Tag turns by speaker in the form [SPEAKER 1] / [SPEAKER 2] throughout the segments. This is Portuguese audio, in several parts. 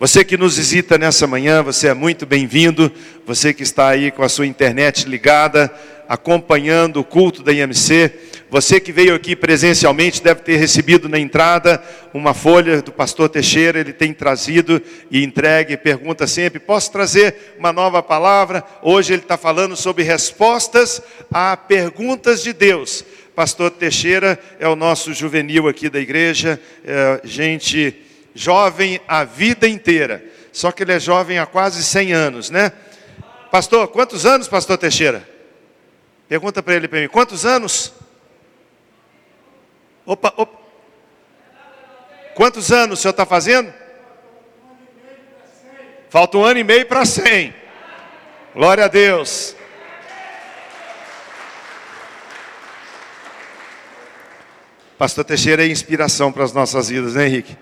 [SPEAKER 1] Você que nos visita nessa manhã, você é muito bem-vindo. Você que está aí com a sua internet ligada, acompanhando o culto da IMC. Você que veio aqui presencialmente deve ter recebido na entrada uma folha do pastor Teixeira, ele tem trazido e entregue, pergunta sempre: posso trazer uma nova palavra? Hoje ele está falando sobre respostas a perguntas de Deus. Pastor Teixeira é o nosso juvenil aqui da igreja, é gente jovem a vida inteira. Só que ele é jovem há quase 100 anos, né? Pastor, quantos anos, pastor Teixeira? Pergunta para ele para mim, quantos anos? Opa, opa. Quantos anos o senhor está fazendo? Falta um ano e meio para 100. Glória a Deus. Pastor Teixeira é inspiração para as nossas vidas, né, Henrique?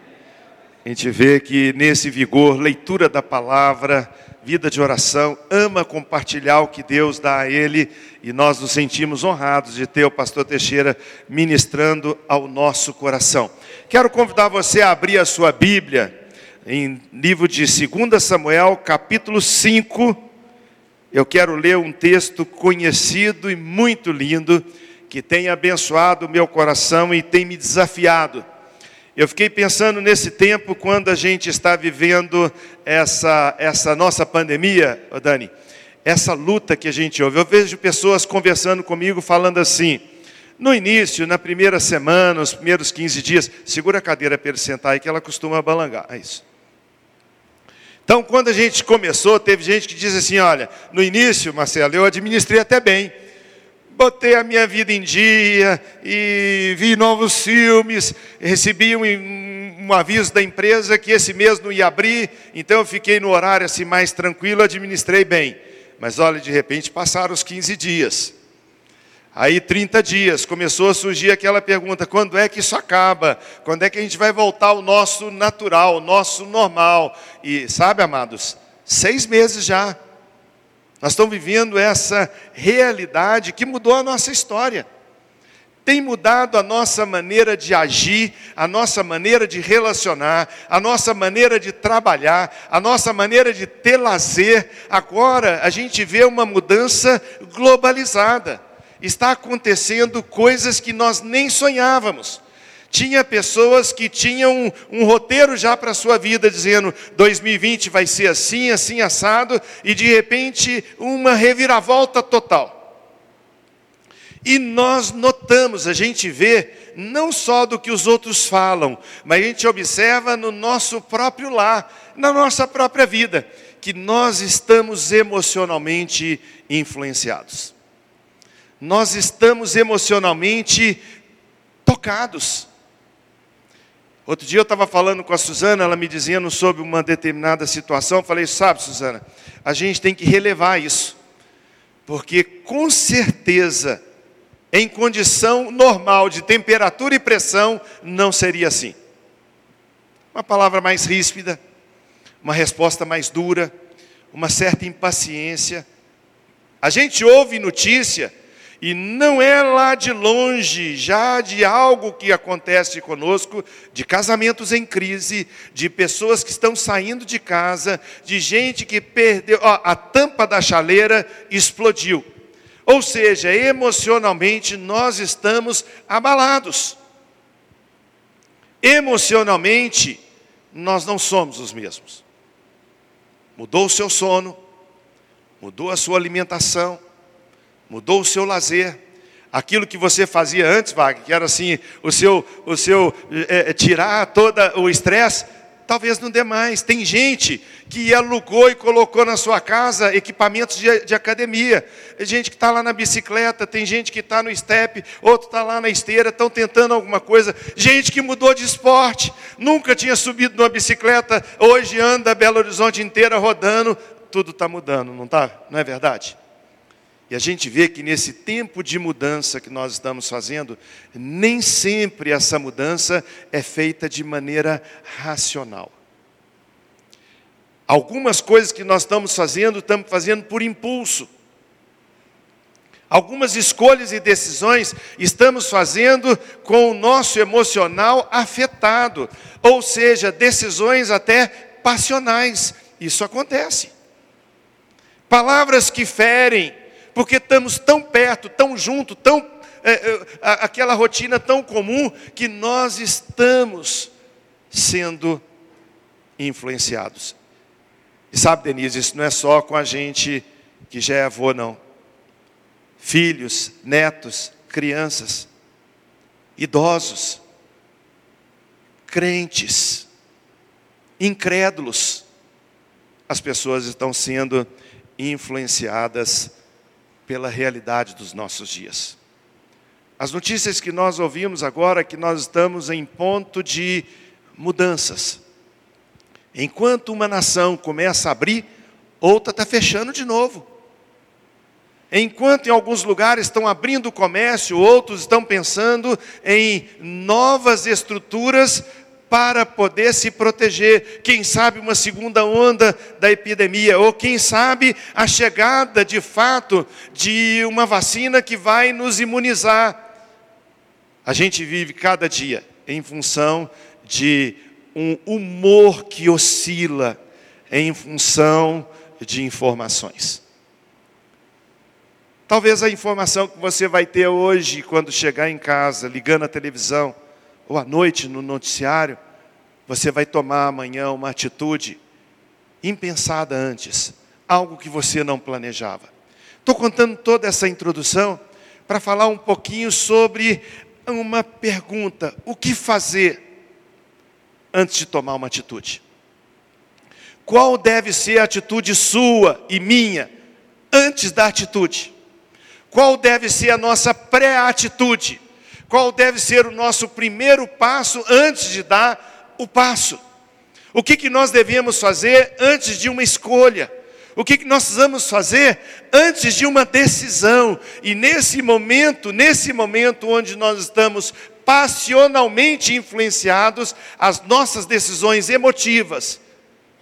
[SPEAKER 1] A gente vê que nesse vigor, leitura da palavra, vida de oração, ama compartilhar o que Deus dá a ele e nós nos sentimos honrados de ter o pastor Teixeira ministrando ao nosso coração. Quero convidar você a abrir a sua Bíblia em livro de 2 Samuel, capítulo 5. Eu quero ler um texto conhecido e muito lindo que tem abençoado o meu coração e tem me desafiado eu fiquei pensando nesse tempo quando a gente está vivendo essa, essa nossa pandemia, Dani, essa luta que a gente ouve. Eu vejo pessoas conversando comigo falando assim, no início, na primeira semana, nos primeiros 15 dias, segura a cadeira para ele sentar aí que ela costuma balangar. É isso. Então, quando a gente começou, teve gente que diz assim: olha, no início, Marcelo, eu administrei até bem botei a minha vida em dia e vi novos filmes, recebi um, um, aviso da empresa que esse mês não ia abrir, então eu fiquei no horário assim mais tranquilo, administrei bem. Mas olha, de repente passaram os 15 dias. Aí 30 dias, começou a surgir aquela pergunta: quando é que isso acaba? Quando é que a gente vai voltar ao nosso natural, ao nosso normal? E sabe, amados, seis meses já. Nós estamos vivendo essa realidade que mudou a nossa história. Tem mudado a nossa maneira de agir, a nossa maneira de relacionar, a nossa maneira de trabalhar, a nossa maneira de ter lazer. Agora a gente vê uma mudança globalizada. Está acontecendo coisas que nós nem sonhávamos. Tinha pessoas que tinham um, um roteiro já para a sua vida, dizendo 2020 vai ser assim, assim, assado, e de repente uma reviravolta total. E nós notamos, a gente vê, não só do que os outros falam, mas a gente observa no nosso próprio lar, na nossa própria vida, que nós estamos emocionalmente influenciados. Nós estamos emocionalmente tocados. Outro dia eu estava falando com a Suzana, ela me dizendo sobre uma determinada situação. Eu falei, sabe, Suzana, a gente tem que relevar isso. Porque com certeza, em condição normal de temperatura e pressão, não seria assim. Uma palavra mais ríspida, uma resposta mais dura, uma certa impaciência. A gente ouve notícia e não é lá de longe, já de algo que acontece conosco, de casamentos em crise, de pessoas que estão saindo de casa, de gente que perdeu, ó, a tampa da chaleira explodiu. Ou seja, emocionalmente nós estamos abalados. Emocionalmente, nós não somos os mesmos. Mudou o seu sono, mudou a sua alimentação, mudou o seu lazer. Aquilo que você fazia antes, Wagner, que era assim, o seu, o seu é, tirar todo o estresse, talvez não dê mais. Tem gente que alugou e colocou na sua casa equipamentos de, de academia. Tem gente que está lá na bicicleta, tem gente que está no step, outro está lá na esteira, estão tentando alguma coisa. Gente que mudou de esporte, nunca tinha subido numa bicicleta, hoje anda Belo Horizonte inteira rodando. Tudo está mudando, não está? Não é verdade? E a gente vê que nesse tempo de mudança que nós estamos fazendo, nem sempre essa mudança é feita de maneira racional. Algumas coisas que nós estamos fazendo, estamos fazendo por impulso. Algumas escolhas e decisões estamos fazendo com o nosso emocional afetado, ou seja, decisões até passionais. Isso acontece. Palavras que ferem, porque estamos tão perto, tão junto, tão é, é, aquela rotina tão comum que nós estamos sendo influenciados. E sabe, Denise, isso não é só com a gente que já é avô, não. Filhos, netos, crianças, idosos, crentes, incrédulos, as pessoas estão sendo influenciadas pela realidade dos nossos dias. As notícias que nós ouvimos agora que nós estamos em ponto de mudanças. Enquanto uma nação começa a abrir, outra está fechando de novo. Enquanto em alguns lugares estão abrindo o comércio, outros estão pensando em novas estruturas para poder se proteger. Quem sabe uma segunda onda da epidemia, ou quem sabe a chegada de fato de uma vacina que vai nos imunizar. A gente vive cada dia em função de um humor que oscila, em função de informações. Talvez a informação que você vai ter hoje, quando chegar em casa, ligando a televisão, ou à noite no noticiário, você vai tomar amanhã uma atitude impensada antes, algo que você não planejava. Estou contando toda essa introdução para falar um pouquinho sobre uma pergunta: o que fazer antes de tomar uma atitude? Qual deve ser a atitude sua e minha antes da atitude? Qual deve ser a nossa pré-atitude? Qual deve ser o nosso primeiro passo antes de dar o passo? O que, que nós devemos fazer antes de uma escolha? O que, que nós precisamos fazer antes de uma decisão? E nesse momento, nesse momento onde nós estamos passionalmente influenciados, as nossas decisões emotivas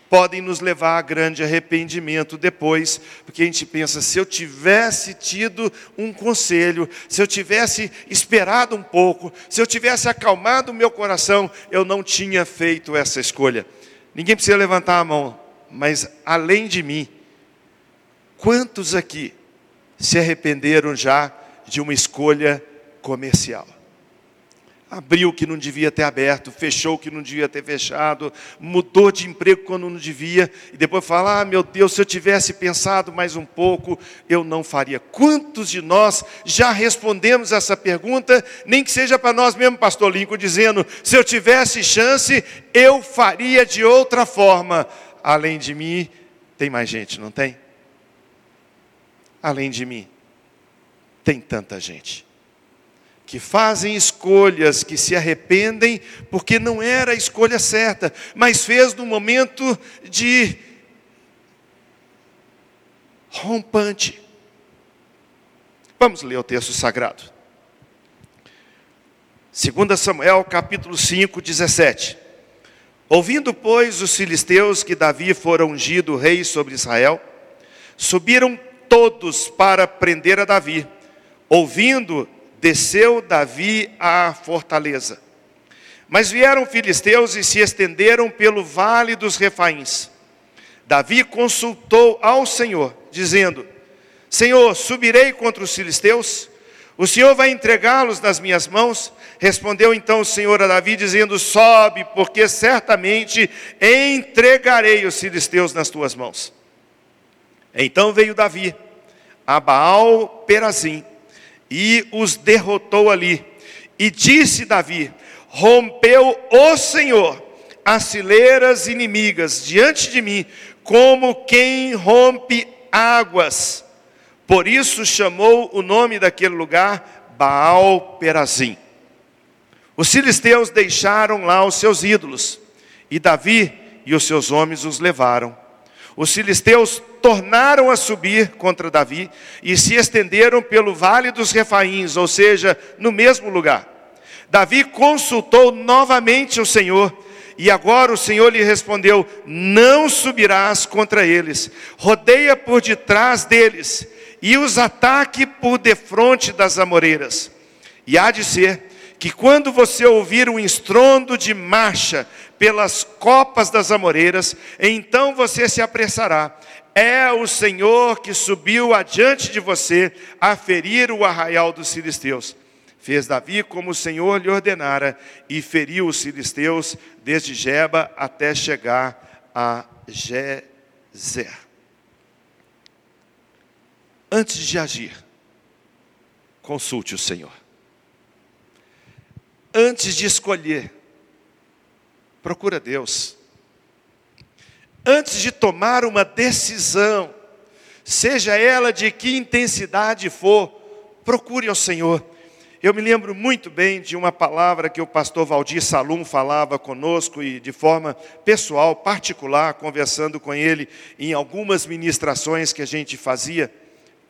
[SPEAKER 1] podem nos levar a grande arrependimento depois, porque a gente pensa, se eu tivesse tido um conselho, se eu tivesse esperado um pouco, se eu tivesse acalmado o meu coração, eu não tinha feito essa escolha. Ninguém precisa levantar a mão, mas além de mim, Quantos aqui se arrependeram já de uma escolha comercial? Abriu o que não devia ter aberto, fechou o que não devia ter fechado, mudou de emprego quando não devia, e depois fala: ah, meu Deus, se eu tivesse pensado mais um pouco, eu não faria. Quantos de nós já respondemos essa pergunta, nem que seja para nós mesmo, Pastor Lincoln, dizendo: se eu tivesse chance, eu faria de outra forma. Além de mim, tem mais gente, não tem? além de mim. Tem tanta gente que fazem escolhas, que se arrependem porque não era a escolha certa, mas fez no momento de rompante. Vamos ler o texto sagrado. 2 Samuel capítulo 5, 17. Ouvindo, pois, os filisteus que Davi fora ungido rei sobre Israel, subiram todos para prender a Davi. Ouvindo, desceu Davi à fortaleza. Mas vieram filisteus e se estenderam pelo vale dos refaíns. Davi consultou ao Senhor, dizendo: Senhor, subirei contra os filisteus? O Senhor vai entregá-los nas minhas mãos? Respondeu então o Senhor a Davi, dizendo: Sobe, porque certamente entregarei os filisteus nas tuas mãos. Então veio Davi a Baal Perazim e os derrotou ali. E disse Davi: Rompeu o Senhor as fileiras inimigas diante de mim, como quem rompe águas. Por isso chamou o nome daquele lugar Baal Perazim. Os filisteus deixaram lá os seus ídolos, e Davi e os seus homens os levaram. Os filisteus tornaram a subir contra Davi e se estenderam pelo vale dos Refaíns, ou seja, no mesmo lugar. Davi consultou novamente o Senhor, e agora o Senhor lhe respondeu: Não subirás contra eles, rodeia por detrás deles, e os ataque por defronte das amoreiras. E há de ser que quando você ouvir um estrondo de marcha pelas copas das amoreiras, então você se apressará. É o Senhor que subiu adiante de você a ferir o arraial dos filisteus. Fez Davi como o Senhor lhe ordenara e feriu os filisteus desde Jeba até chegar a Gezer. Antes de agir, consulte o Senhor. Antes de escolher, procura Deus. Antes de tomar uma decisão, seja ela de que intensidade for, procure ao Senhor. Eu me lembro muito bem de uma palavra que o pastor Valdir Salum falava conosco e de forma pessoal, particular, conversando com ele em algumas ministrações que a gente fazia,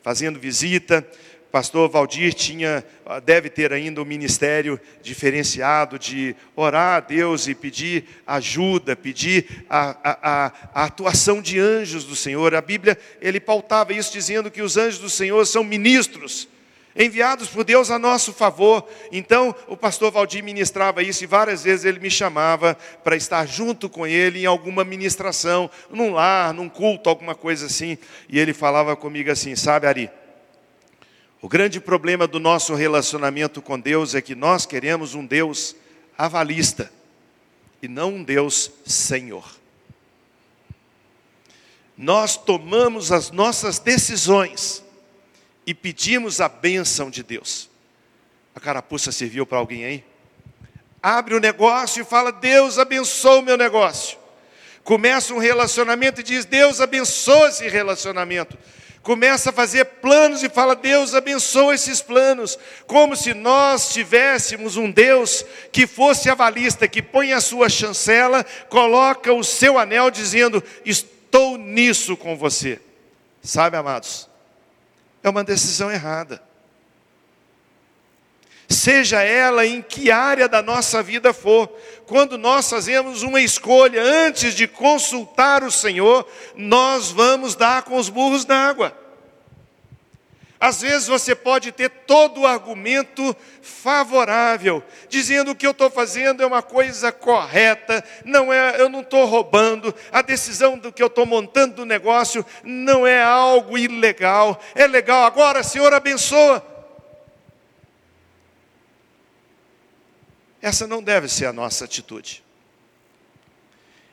[SPEAKER 1] fazendo visita, pastor Valdir tinha, deve ter ainda um ministério diferenciado de orar a Deus e pedir ajuda, pedir a, a, a, atuação de anjos do Senhor. A Bíblia, ele pautava isso dizendo que os anjos do Senhor são ministros, enviados por Deus a nosso favor. Então, o pastor Valdir ministrava isso e várias vezes ele me chamava para estar junto com ele em alguma ministração, num lar, num culto, alguma coisa assim. E ele falava comigo assim, sabe, Ari? O grande problema do nosso relacionamento com Deus é que nós queremos um Deus avalista e não um Deus Senhor. Nós tomamos as nossas decisões e pedimos a bênção de Deus. A carapuça serviu para alguém aí? Abre o negócio e fala: Deus abençoa o meu negócio. Começa um relacionamento e diz: Deus abençoa esse relacionamento começa a fazer planos e fala: Deus abençoa esses planos, como se nós tivéssemos um Deus que fosse avalista, que põe a sua chancela, coloca o seu anel, dizendo: Estou nisso com você. Sabe, amados, é uma decisão errada. Seja ela em que área da nossa vida for, quando nós fazemos uma escolha antes de consultar o Senhor, nós vamos dar com os burros na água. Às vezes você pode ter todo o argumento favorável, dizendo que eu estou fazendo é uma coisa correta, não é, eu não estou roubando, a decisão do que eu estou montando do negócio não é algo ilegal, é legal. Agora, Senhor, abençoa. Essa não deve ser a nossa atitude.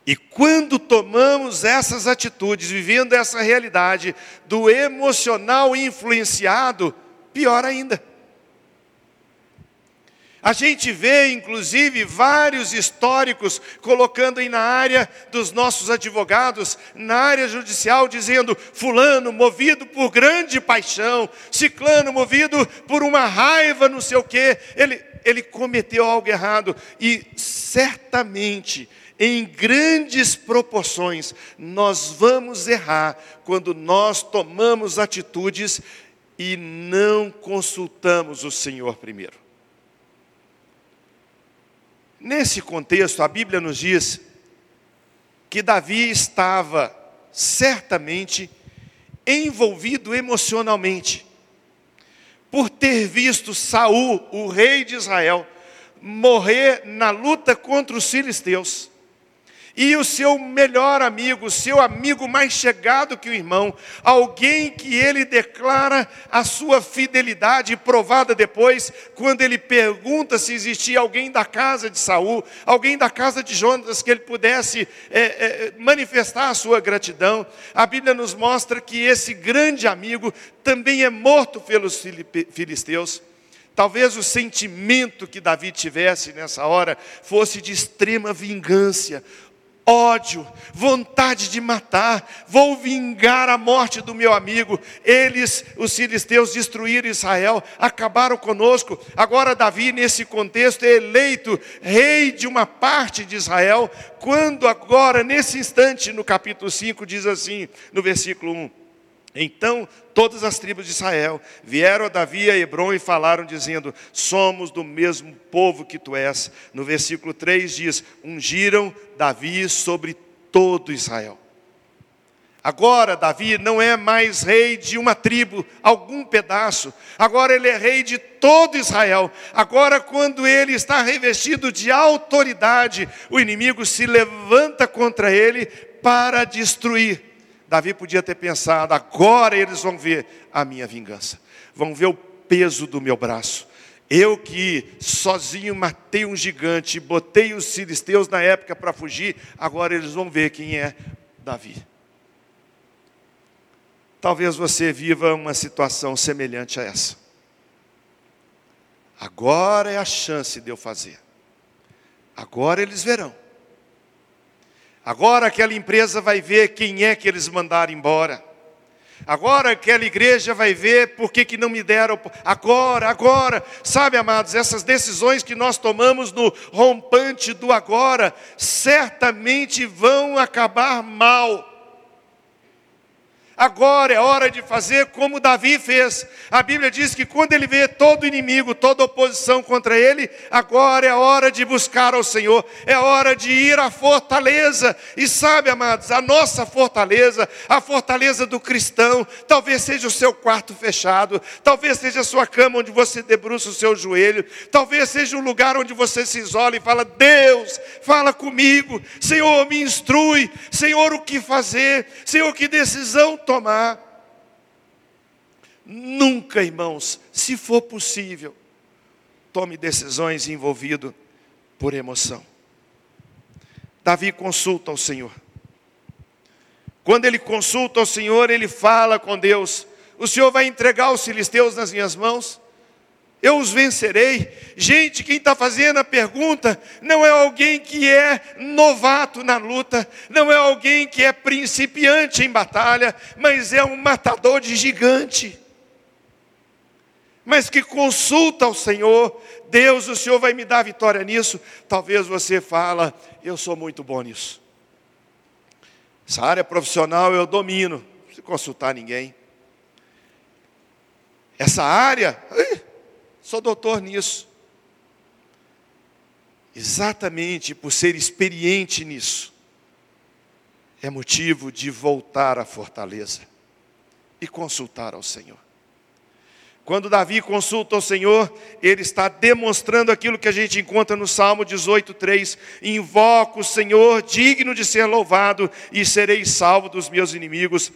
[SPEAKER 1] E quando tomamos essas atitudes, vivendo essa realidade do emocional influenciado, pior ainda. A gente vê, inclusive, vários históricos colocando aí na área dos nossos advogados, na área judicial, dizendo: Fulano movido por grande paixão, Ciclano movido por uma raiva, não sei o quê, ele, ele cometeu algo errado, e certamente em grandes proporções, nós vamos errar quando nós tomamos atitudes e não consultamos o Senhor primeiro. Nesse contexto, a Bíblia nos diz que Davi estava certamente envolvido emocionalmente por ter visto Saul, o rei de Israel, morrer na luta contra os filisteus. E o seu melhor amigo, o seu amigo mais chegado que o irmão, alguém que ele declara a sua fidelidade provada depois, quando ele pergunta se existia alguém da casa de Saul, alguém da casa de Jonas que ele pudesse é, é, manifestar a sua gratidão. A Bíblia nos mostra que esse grande amigo também é morto pelos filisteus. Talvez o sentimento que Davi tivesse nessa hora fosse de extrema vingança, ódio, vontade de matar, vou vingar a morte do meu amigo. Eles, os filisteus, destruíram Israel, acabaram conosco. Agora, Davi, nesse contexto, é eleito rei de uma parte de Israel, quando agora, nesse instante, no capítulo 5, diz assim, no versículo 1. Então todas as tribos de Israel vieram a Davi a Hebron e falaram, dizendo: Somos do mesmo povo que tu és. No versículo 3 diz: Ungiram Davi sobre todo Israel. Agora, Davi não é mais rei de uma tribo, algum pedaço. Agora ele é rei de todo Israel. Agora, quando ele está revestido de autoridade, o inimigo se levanta contra ele para destruir. Davi podia ter pensado: agora eles vão ver a minha vingança, vão ver o peso do meu braço. Eu que sozinho matei um gigante, botei os filisteus na época para fugir, agora eles vão ver quem é Davi. Talvez você viva uma situação semelhante a essa. Agora é a chance de eu fazer. Agora eles verão. Agora aquela empresa vai ver quem é que eles mandaram embora. Agora aquela igreja vai ver por que, que não me deram. Agora, agora. Sabe, amados, essas decisões que nós tomamos no rompante do agora, certamente vão acabar mal. Agora é hora de fazer como Davi fez. A Bíblia diz que quando ele vê todo inimigo, toda oposição contra ele, agora é hora de buscar ao Senhor, é hora de ir à fortaleza. E sabe, amados, a nossa fortaleza, a fortaleza do cristão, talvez seja o seu quarto fechado, talvez seja a sua cama onde você debruça o seu joelho, talvez seja o lugar onde você se isola e fala: Deus, fala comigo, Senhor, me instrui, Senhor, o que fazer, Senhor, que decisão tomar. Nunca, irmãos, se for possível, tome decisões envolvido por emoção. Davi consulta ao Senhor. Quando ele consulta ao Senhor, ele fala com Deus: O Senhor vai entregar os filisteus nas minhas mãos? Eu os vencerei. Gente, quem está fazendo a pergunta não é alguém que é novato na luta, não é alguém que é principiante em batalha, mas é um matador de gigante. Mas que consulta ao Senhor, Deus, o Senhor vai me dar vitória nisso. Talvez você fala, eu sou muito bom nisso. Essa área profissional eu domino, preciso consultar ninguém. Essa área, Sou doutor nisso. Exatamente por ser experiente nisso, é motivo de voltar à fortaleza e consultar ao Senhor. Quando Davi consulta ao Senhor, ele está demonstrando aquilo que a gente encontra no Salmo 18:3, invoco o Senhor, digno de ser louvado, e serei salvo dos meus inimigos.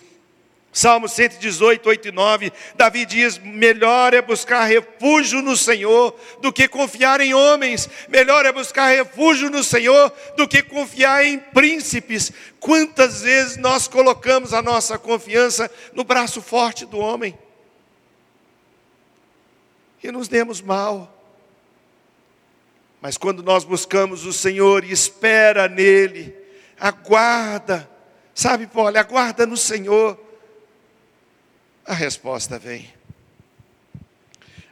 [SPEAKER 1] Salmo 118, 8 e 9, Davi diz: melhor é buscar refúgio no Senhor do que confiar em homens, melhor é buscar refúgio no Senhor do que confiar em príncipes. Quantas vezes nós colocamos a nossa confiança no braço forte do homem e nos demos mal. Mas quando nós buscamos o Senhor e espera nele, aguarda, sabe, Paulo, aguarda no Senhor a resposta vem.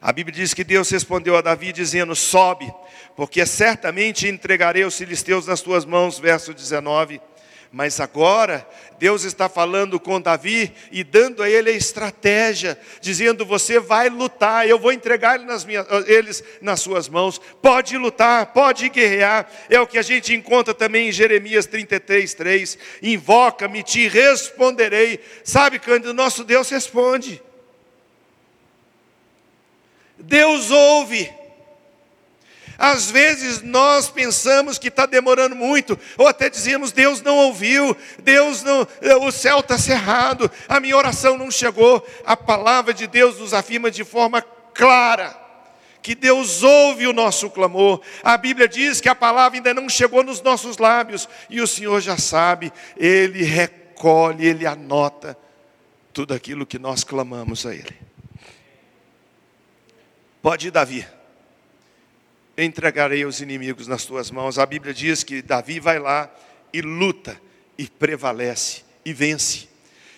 [SPEAKER 1] A Bíblia diz que Deus respondeu a Davi dizendo: Sobe, porque certamente entregarei os filisteus nas tuas mãos. Verso 19. Mas agora, Deus está falando com Davi e dando a ele a estratégia, dizendo: Você vai lutar, eu vou entregar ele nas minhas, eles nas suas mãos. Pode lutar, pode guerrear. É o que a gente encontra também em Jeremias 33, 3. Invoca-me, te responderei. Sabe quando o nosso Deus responde? Deus ouve. Às vezes nós pensamos que está demorando muito, ou até dizemos, Deus não ouviu, Deus não, eh, o céu está cerrado, a minha oração não chegou. A palavra de Deus nos afirma de forma clara que Deus ouve o nosso clamor. A Bíblia diz que a palavra ainda não chegou nos nossos lábios, e o Senhor já sabe, Ele recolhe, Ele anota tudo aquilo que nós clamamos a Ele. Pode ir, Davi entregarei os inimigos nas tuas mãos. A Bíblia diz que Davi vai lá e luta, e prevalece, e vence.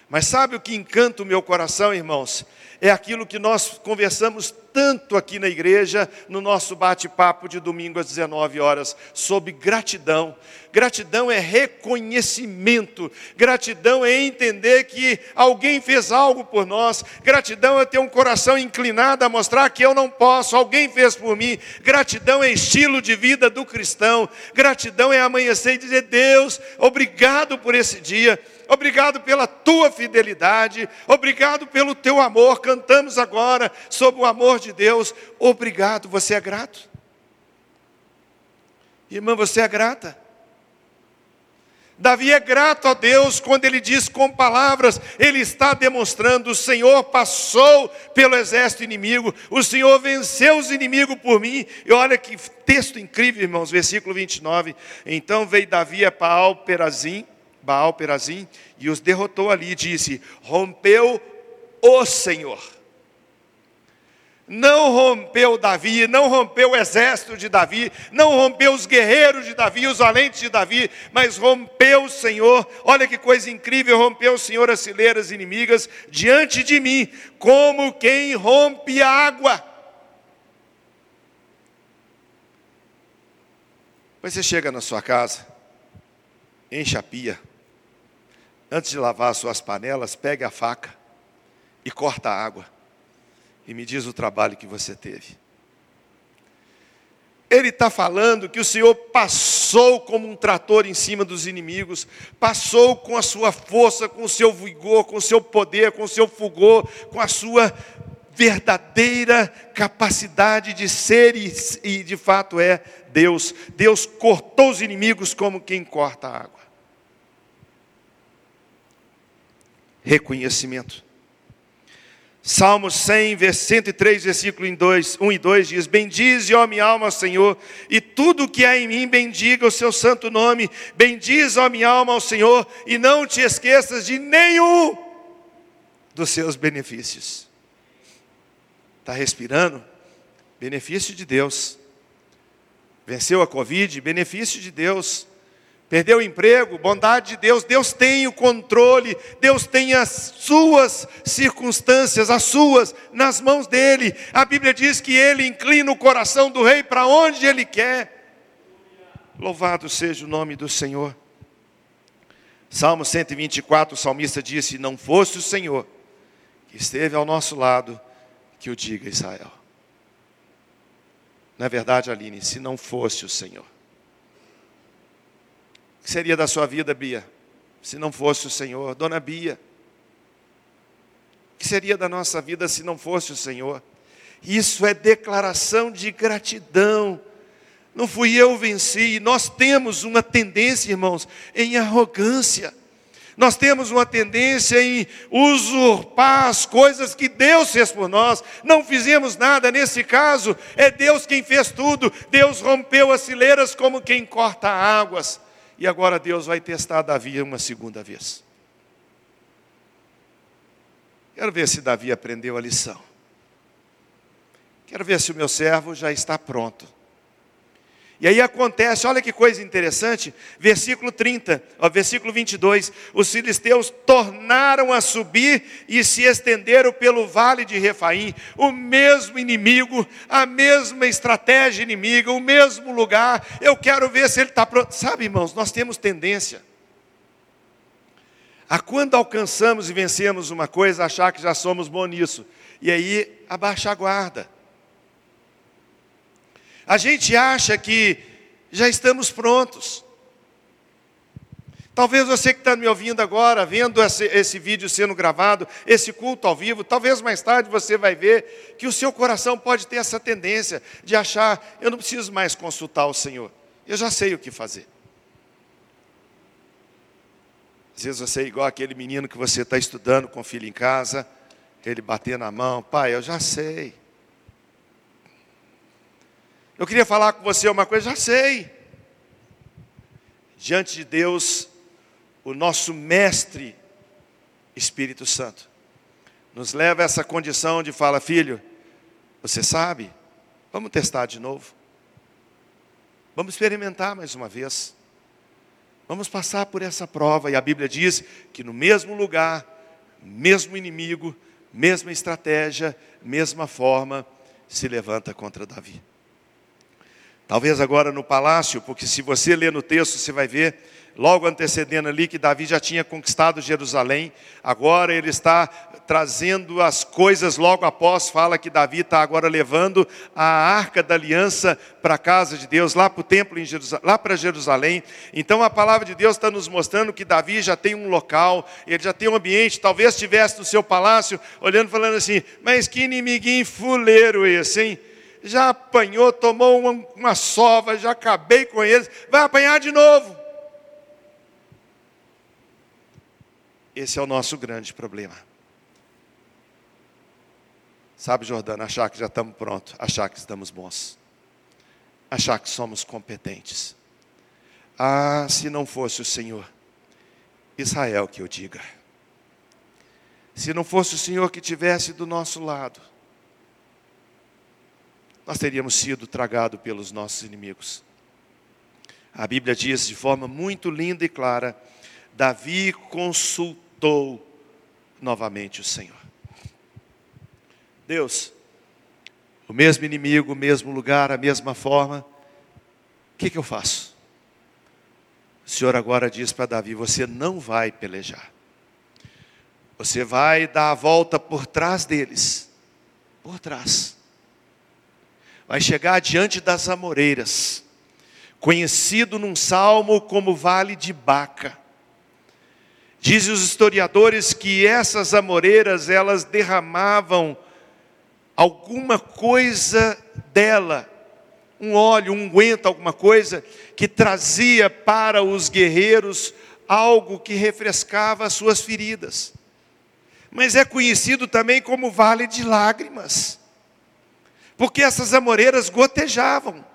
[SPEAKER 1] Mas sabe o que encanta o meu coração, irmãos? É aquilo que nós conversamos tanto aqui na igreja, no nosso bate-papo de domingo às 19 horas, sobre gratidão. Gratidão é reconhecimento, gratidão é entender que alguém fez algo por nós, gratidão é ter um coração inclinado a mostrar que eu não posso, alguém fez por mim. Gratidão é estilo de vida do cristão, gratidão é amanhecer e dizer: Deus, obrigado por esse dia obrigado pela tua fidelidade, obrigado pelo teu amor. Cantamos agora sobre o amor de Deus. Obrigado, você é grato? Irmã, você é grata? Davi é grato a Deus quando ele diz com palavras, ele está demonstrando: o Senhor passou pelo exército inimigo, o Senhor venceu os inimigos por mim. E olha que texto incrível, irmãos, versículo 29. Então veio Davi a Paal Perazim, Baal Perazim, e os derrotou ali, e disse: Rompeu o Senhor. Não rompeu Davi, não rompeu o exército de Davi, não rompeu os guerreiros de Davi, os valentes de Davi, mas rompeu o Senhor. Olha que coisa incrível, rompeu o Senhor as fileiras inimigas diante de mim, como quem rompe a água. Depois você chega na sua casa, enche a pia, antes de lavar as suas panelas, pegue a faca e corta a água. E me diz o trabalho que você teve. Ele está falando que o Senhor passou como um trator em cima dos inimigos, passou com a sua força, com o seu vigor, com o seu poder, com o seu fulgor, com a sua verdadeira capacidade de ser e, e de fato é Deus. Deus cortou os inimigos como quem corta a água. Reconhecimento. Salmo 100, 103, versículo 2, 1 e 2 diz: Bendize, ó minha alma, Senhor, e tudo que há em mim, bendiga o seu santo nome. Bendize, ó minha alma, ao Senhor, e não te esqueças de nenhum dos seus benefícios. Está respirando? Benefício de Deus. Venceu a Covid? Benefício de Deus. Perdeu o emprego, bondade de Deus, Deus tem o controle, Deus tem as suas circunstâncias, as suas, nas mãos dele. A Bíblia diz que ele inclina o coração do rei para onde ele quer. Louvado seja o nome do Senhor. Salmo 124, o salmista disse: Não fosse o Senhor que esteve ao nosso lado, que o diga Israel. Na é verdade, Aline, se não fosse o Senhor que seria da sua vida, Bia, se não fosse o Senhor? Dona Bia, que seria da nossa vida se não fosse o Senhor? Isso é declaração de gratidão. Não fui eu venci. Nós temos uma tendência, irmãos, em arrogância. Nós temos uma tendência em usurpar as coisas que Deus fez por nós. Não fizemos nada, nesse caso, é Deus quem fez tudo. Deus rompeu as fileiras como quem corta águas. E agora Deus vai testar Davi uma segunda vez. Quero ver se Davi aprendeu a lição. Quero ver se o meu servo já está pronto. E aí acontece, olha que coisa interessante, versículo 30, ó, versículo 22, os filisteus tornaram a subir e se estenderam pelo vale de Refaim, o mesmo inimigo, a mesma estratégia inimiga, o mesmo lugar, eu quero ver se ele está pronto. Sabe, irmãos, nós temos tendência a quando alcançamos e vencemos uma coisa, achar que já somos bons nisso, e aí abaixa a guarda. A gente acha que já estamos prontos. Talvez você que está me ouvindo agora, vendo esse, esse, vídeo sendo gravado, esse culto ao vivo, talvez mais tarde você vai ver que o seu coração pode ter essa tendência de achar: eu não preciso mais consultar o Senhor, eu já sei o que fazer. Às vezes você é igual aquele menino que você está estudando com o filho em casa, ele bater na mão, pai, eu já sei. Eu queria falar com você uma coisa, já sei. Diante de Deus, o nosso mestre Espírito Santo nos leva a essa condição de fala, filho, você sabe? Vamos testar de novo. Vamos experimentar mais uma vez. Vamos passar por essa prova. E a Bíblia diz que no mesmo lugar, mesmo inimigo, mesma estratégia, mesma forma, se levanta contra Davi. Talvez agora no palácio, porque se você ler no texto, você vai ver, logo antecedendo ali, que Davi já tinha conquistado Jerusalém, agora ele está trazendo as coisas logo após, fala que Davi está agora levando a arca da aliança para a casa de Deus, lá para o templo, lá para Jerusalém. Então a palavra de Deus está nos mostrando que Davi já tem um local, ele já tem um ambiente, talvez estivesse no seu palácio, olhando, falando assim, mas que inimiguinho fuleiro esse, hein? Já apanhou, tomou uma, uma sova, já acabei com eles, vai apanhar de novo. Esse é o nosso grande problema. Sabe, Jordana, achar que já estamos prontos, achar que estamos bons, achar que somos competentes. Ah, se não fosse o Senhor, Israel que eu diga. Se não fosse o Senhor que tivesse do nosso lado, nós teríamos sido tragados pelos nossos inimigos. A Bíblia diz de forma muito linda e clara: Davi consultou novamente o Senhor. Deus, o mesmo inimigo, o mesmo lugar, a mesma forma, o que, que eu faço? O Senhor agora diz para Davi: você não vai pelejar. Você vai dar a volta por trás deles. Por trás vai chegar diante das amoreiras, conhecido num salmo como Vale de Baca. Dizem os historiadores que essas amoreiras, elas derramavam alguma coisa dela, um óleo, um unguento, alguma coisa, que trazia para os guerreiros algo que refrescava as suas feridas. Mas é conhecido também como Vale de Lágrimas porque essas amoreiras gotejavam.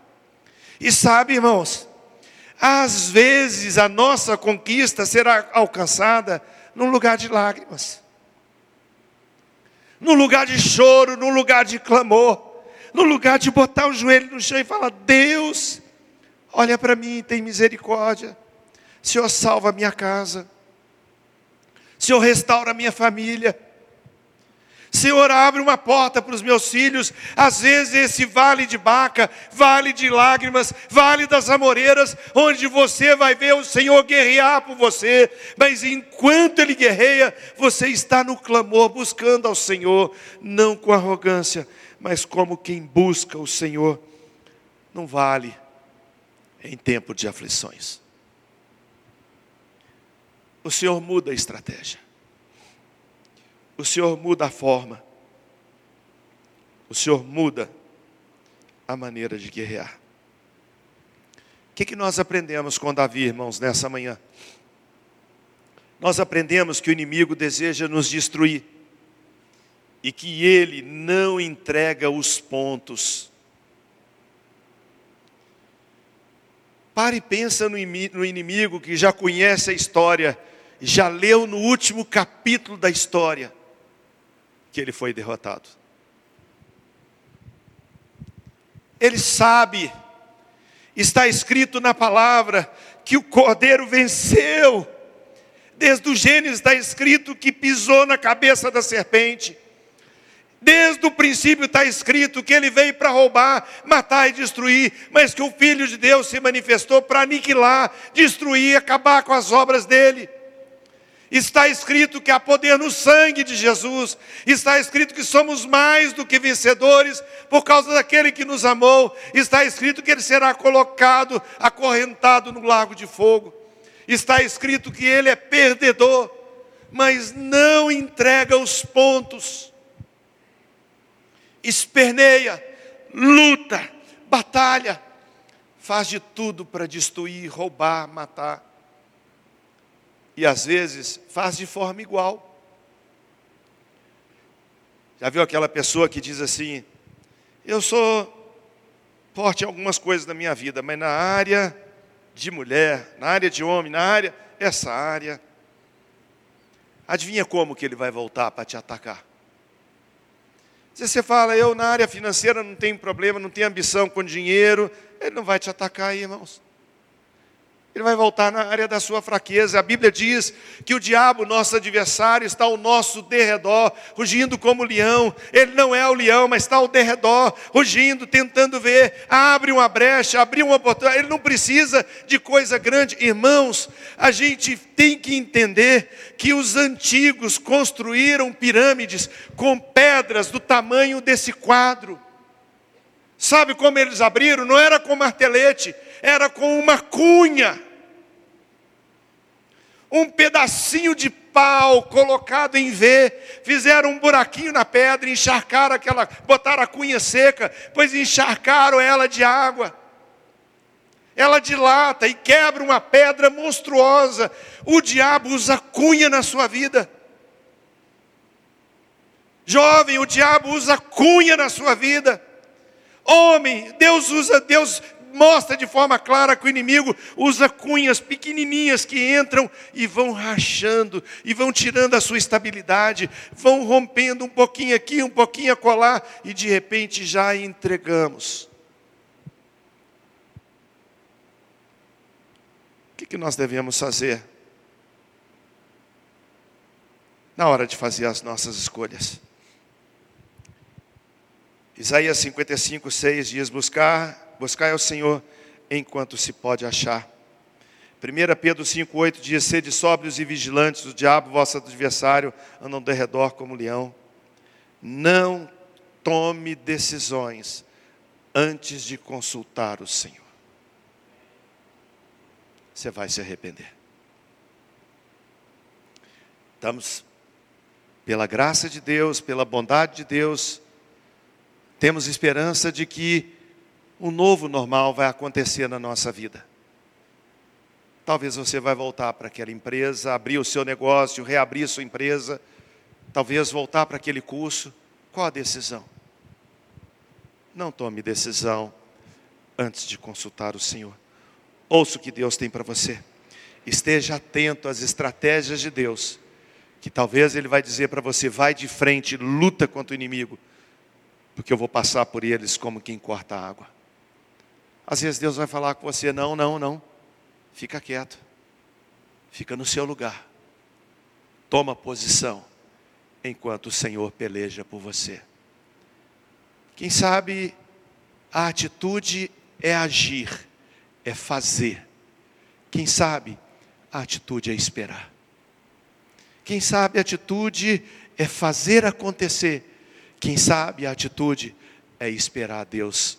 [SPEAKER 1] E sabe, irmãos, às vezes a nossa conquista será alcançada num lugar de lágrimas, num lugar de choro, num lugar de clamor, num lugar de botar o joelho no chão e falar: Deus, olha para mim, tem misericórdia. Senhor, salva a minha casa. Senhor, restaura a minha família. Senhor, abre uma porta para os meus filhos. Às vezes, esse vale de Baca, vale de lágrimas, vale das amoreiras, onde você vai ver o Senhor guerrear por você, mas enquanto Ele guerreia, você está no clamor, buscando ao Senhor, não com arrogância, mas como quem busca o Senhor. Não vale em tempo de aflições. O Senhor muda a estratégia o Senhor muda a forma, o Senhor muda a maneira de guerrear. O que, que nós aprendemos com Davi, irmãos, nessa manhã? Nós aprendemos que o inimigo deseja nos destruir e que ele não entrega os pontos. Pare e pensa no inimigo que já conhece a história, já leu no último capítulo da história que ele foi derrotado. Ele sabe, está escrito na palavra, que o cordeiro venceu. Desde o Gênesis está escrito que pisou na cabeça da serpente. Desde o princípio está escrito que ele veio para roubar, matar e destruir, mas que o Filho de Deus se manifestou para aniquilar, destruir, acabar com as obras dele. Está escrito que há poder no sangue de Jesus. Está escrito que somos mais do que vencedores por causa daquele que nos amou. Está escrito que ele será colocado, acorrentado no lago de fogo. Está escrito que ele é perdedor, mas não entrega os pontos. Esperneia, luta, batalha, faz de tudo para destruir, roubar, matar e às vezes faz de forma igual. Já viu aquela pessoa que diz assim: Eu sou forte em algumas coisas da minha vida, mas na área de mulher, na área de homem, na área, essa área. Adivinha como que ele vai voltar para te atacar? Se você fala, eu na área financeira não tenho problema, não tenho ambição com dinheiro, ele não vai te atacar aí, irmãos. Ele vai voltar na área da sua fraqueza. A Bíblia diz que o diabo, nosso adversário, está ao nosso derredor, rugindo como leão. Ele não é o leão, mas está ao derredor, rugindo, tentando ver. Abre uma brecha, abre uma oportunidade. Ele não precisa de coisa grande. Irmãos, a gente tem que entender que os antigos construíram pirâmides com pedras do tamanho desse quadro. Sabe como eles abriram? Não era com martelete, era com uma cunha. Um pedacinho de pau colocado em V, fizeram um buraquinho na pedra, encharcaram aquela, botaram a cunha seca, pois encharcaram ela de água. Ela dilata e quebra uma pedra monstruosa. O diabo usa cunha na sua vida. Jovem, o diabo usa cunha na sua vida. Homem, Deus usa, Deus mostra de forma clara que o inimigo usa cunhas pequenininhas que entram e vão rachando e vão tirando a sua estabilidade, vão rompendo um pouquinho aqui, um pouquinho acolá e de repente já entregamos. O que, que nós devemos fazer na hora de fazer as nossas escolhas? Isaías 55, 6 diz: Buscar, buscar ao Senhor enquanto se pode achar. 1 Pedro 5, 8 diz: Sede sóbrios e vigilantes, o diabo, vosso adversário, anda ao derredor como leão. Não tome decisões antes de consultar o Senhor. Você vai se arrepender. Estamos, pela graça de Deus, pela bondade de Deus, temos esperança de que um novo normal vai acontecer na nossa vida. Talvez você vai voltar para aquela empresa, abrir o seu negócio, reabrir sua empresa, talvez voltar para aquele curso. Qual a decisão? Não tome decisão antes de consultar o Senhor. Ouça o que Deus tem para você. Esteja atento às estratégias de Deus, que talvez Ele vai dizer para você: vai de frente, luta contra o inimigo porque eu vou passar por eles como quem corta água. Às vezes Deus vai falar com você: não, não, não, fica quieto, fica no seu lugar, toma posição, enquanto o Senhor peleja por você. Quem sabe a atitude é agir, é fazer. Quem sabe a atitude é esperar. Quem sabe a atitude é fazer acontecer quem sabe a atitude é esperar Deus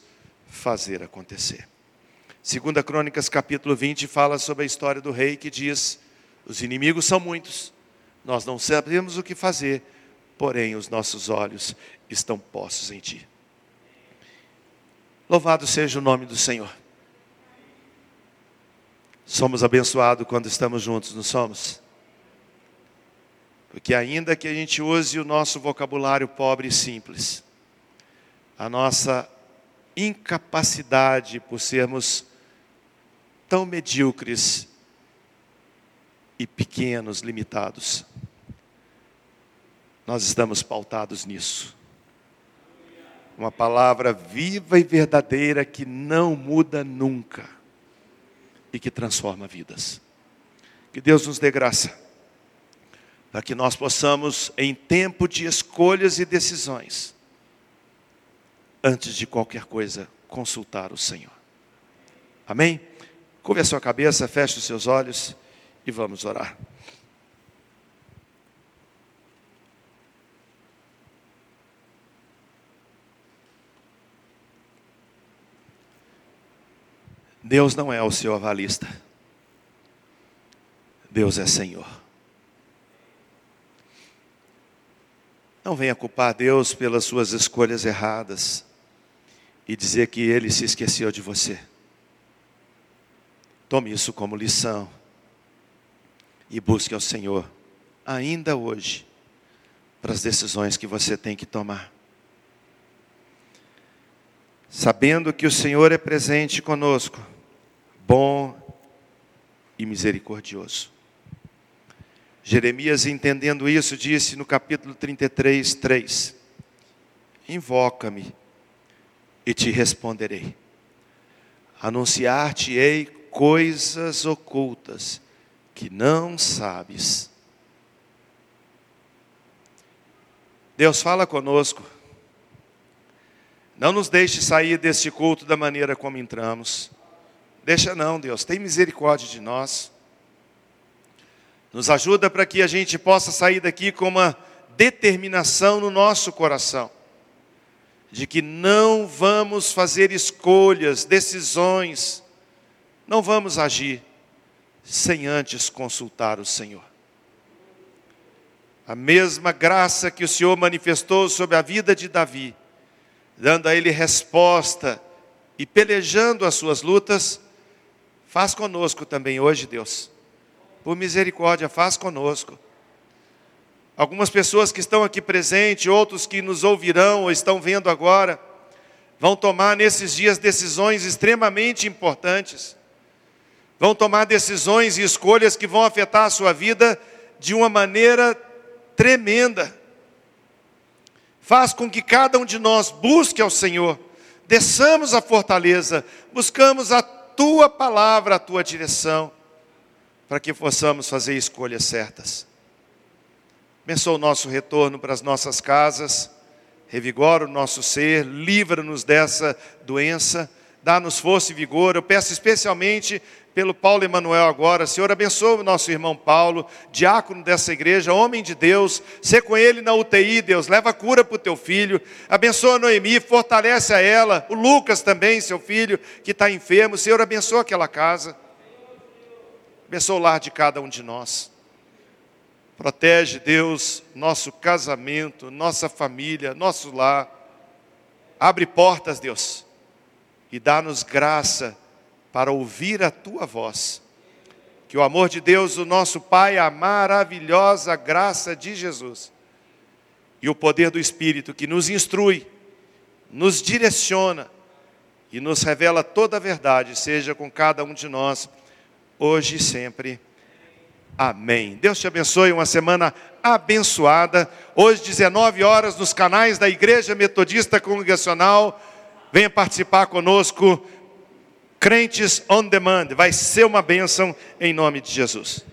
[SPEAKER 1] fazer acontecer. Segunda Crônicas capítulo 20 fala sobre a história do rei que diz: os inimigos são muitos, nós não sabemos o que fazer, porém os nossos olhos estão postos em ti. Louvado seja o nome do Senhor. Somos abençoados quando estamos juntos, não somos? Porque ainda que a gente use o nosso vocabulário pobre e simples, a nossa incapacidade por sermos tão medíocres e pequenos, limitados, nós estamos pautados nisso. Uma palavra viva e verdadeira que não muda nunca e que transforma vidas. Que Deus nos dê graça para que nós possamos, em tempo de escolhas e decisões, antes de qualquer coisa, consultar o Senhor. Amém? Curve a sua cabeça, feche os seus olhos e vamos orar. Deus não é o seu avalista. Deus é Senhor. Não venha culpar Deus pelas suas escolhas erradas e dizer que Ele se esqueceu de você. Tome isso como lição e busque ao Senhor, ainda hoje, para as decisões que você tem que tomar. Sabendo que o Senhor é presente conosco, bom e misericordioso. Jeremias, entendendo isso, disse no capítulo 33, 3: Invoca-me e te responderei. Anunciar-te-ei coisas ocultas que não sabes. Deus fala conosco. Não nos deixe sair deste culto da maneira como entramos. Deixa não, Deus, tem misericórdia de nós. Nos ajuda para que a gente possa sair daqui com uma determinação no nosso coração, de que não vamos fazer escolhas, decisões, não vamos agir sem antes consultar o Senhor. A mesma graça que o Senhor manifestou sobre a vida de Davi, dando a ele resposta e pelejando as suas lutas, faz conosco também hoje, Deus. Por misericórdia, faz conosco. Algumas pessoas que estão aqui presentes, outros que nos ouvirão ou estão vendo agora, vão tomar nesses dias decisões extremamente importantes. Vão tomar decisões e escolhas que vão afetar a sua vida de uma maneira tremenda. Faz com que cada um de nós busque ao Senhor, desçamos a fortaleza, buscamos a tua palavra, a tua direção, para que possamos fazer escolhas certas. Abençoa o nosso retorno para as nossas casas, revigora o nosso ser, livra-nos dessa doença, dá-nos força e vigor. Eu peço especialmente pelo Paulo Emanuel agora, Senhor, abençoa o nosso irmão Paulo, diácono dessa igreja, homem de Deus, ser com ele na UTI, Deus, leva cura para o teu filho, abençoa a Noemi, fortalece a ela, o Lucas também, seu filho, que está enfermo, Senhor, abençoa aquela casa, abençoa o lar de cada um de nós. Protege, Deus, nosso casamento, nossa família, nosso lar. Abre portas, Deus, e dá-nos graça para ouvir a tua voz. Que o amor de Deus, o nosso Pai, a maravilhosa graça de Jesus e o poder do Espírito que nos instrui, nos direciona e nos revela toda a verdade, seja com cada um de nós, hoje e sempre. Amém. Deus te abençoe, uma semana abençoada. Hoje, 19 horas, nos canais da Igreja Metodista Congregacional. Venha participar conosco. Crentes on Demand. Vai ser uma bênção em nome de Jesus.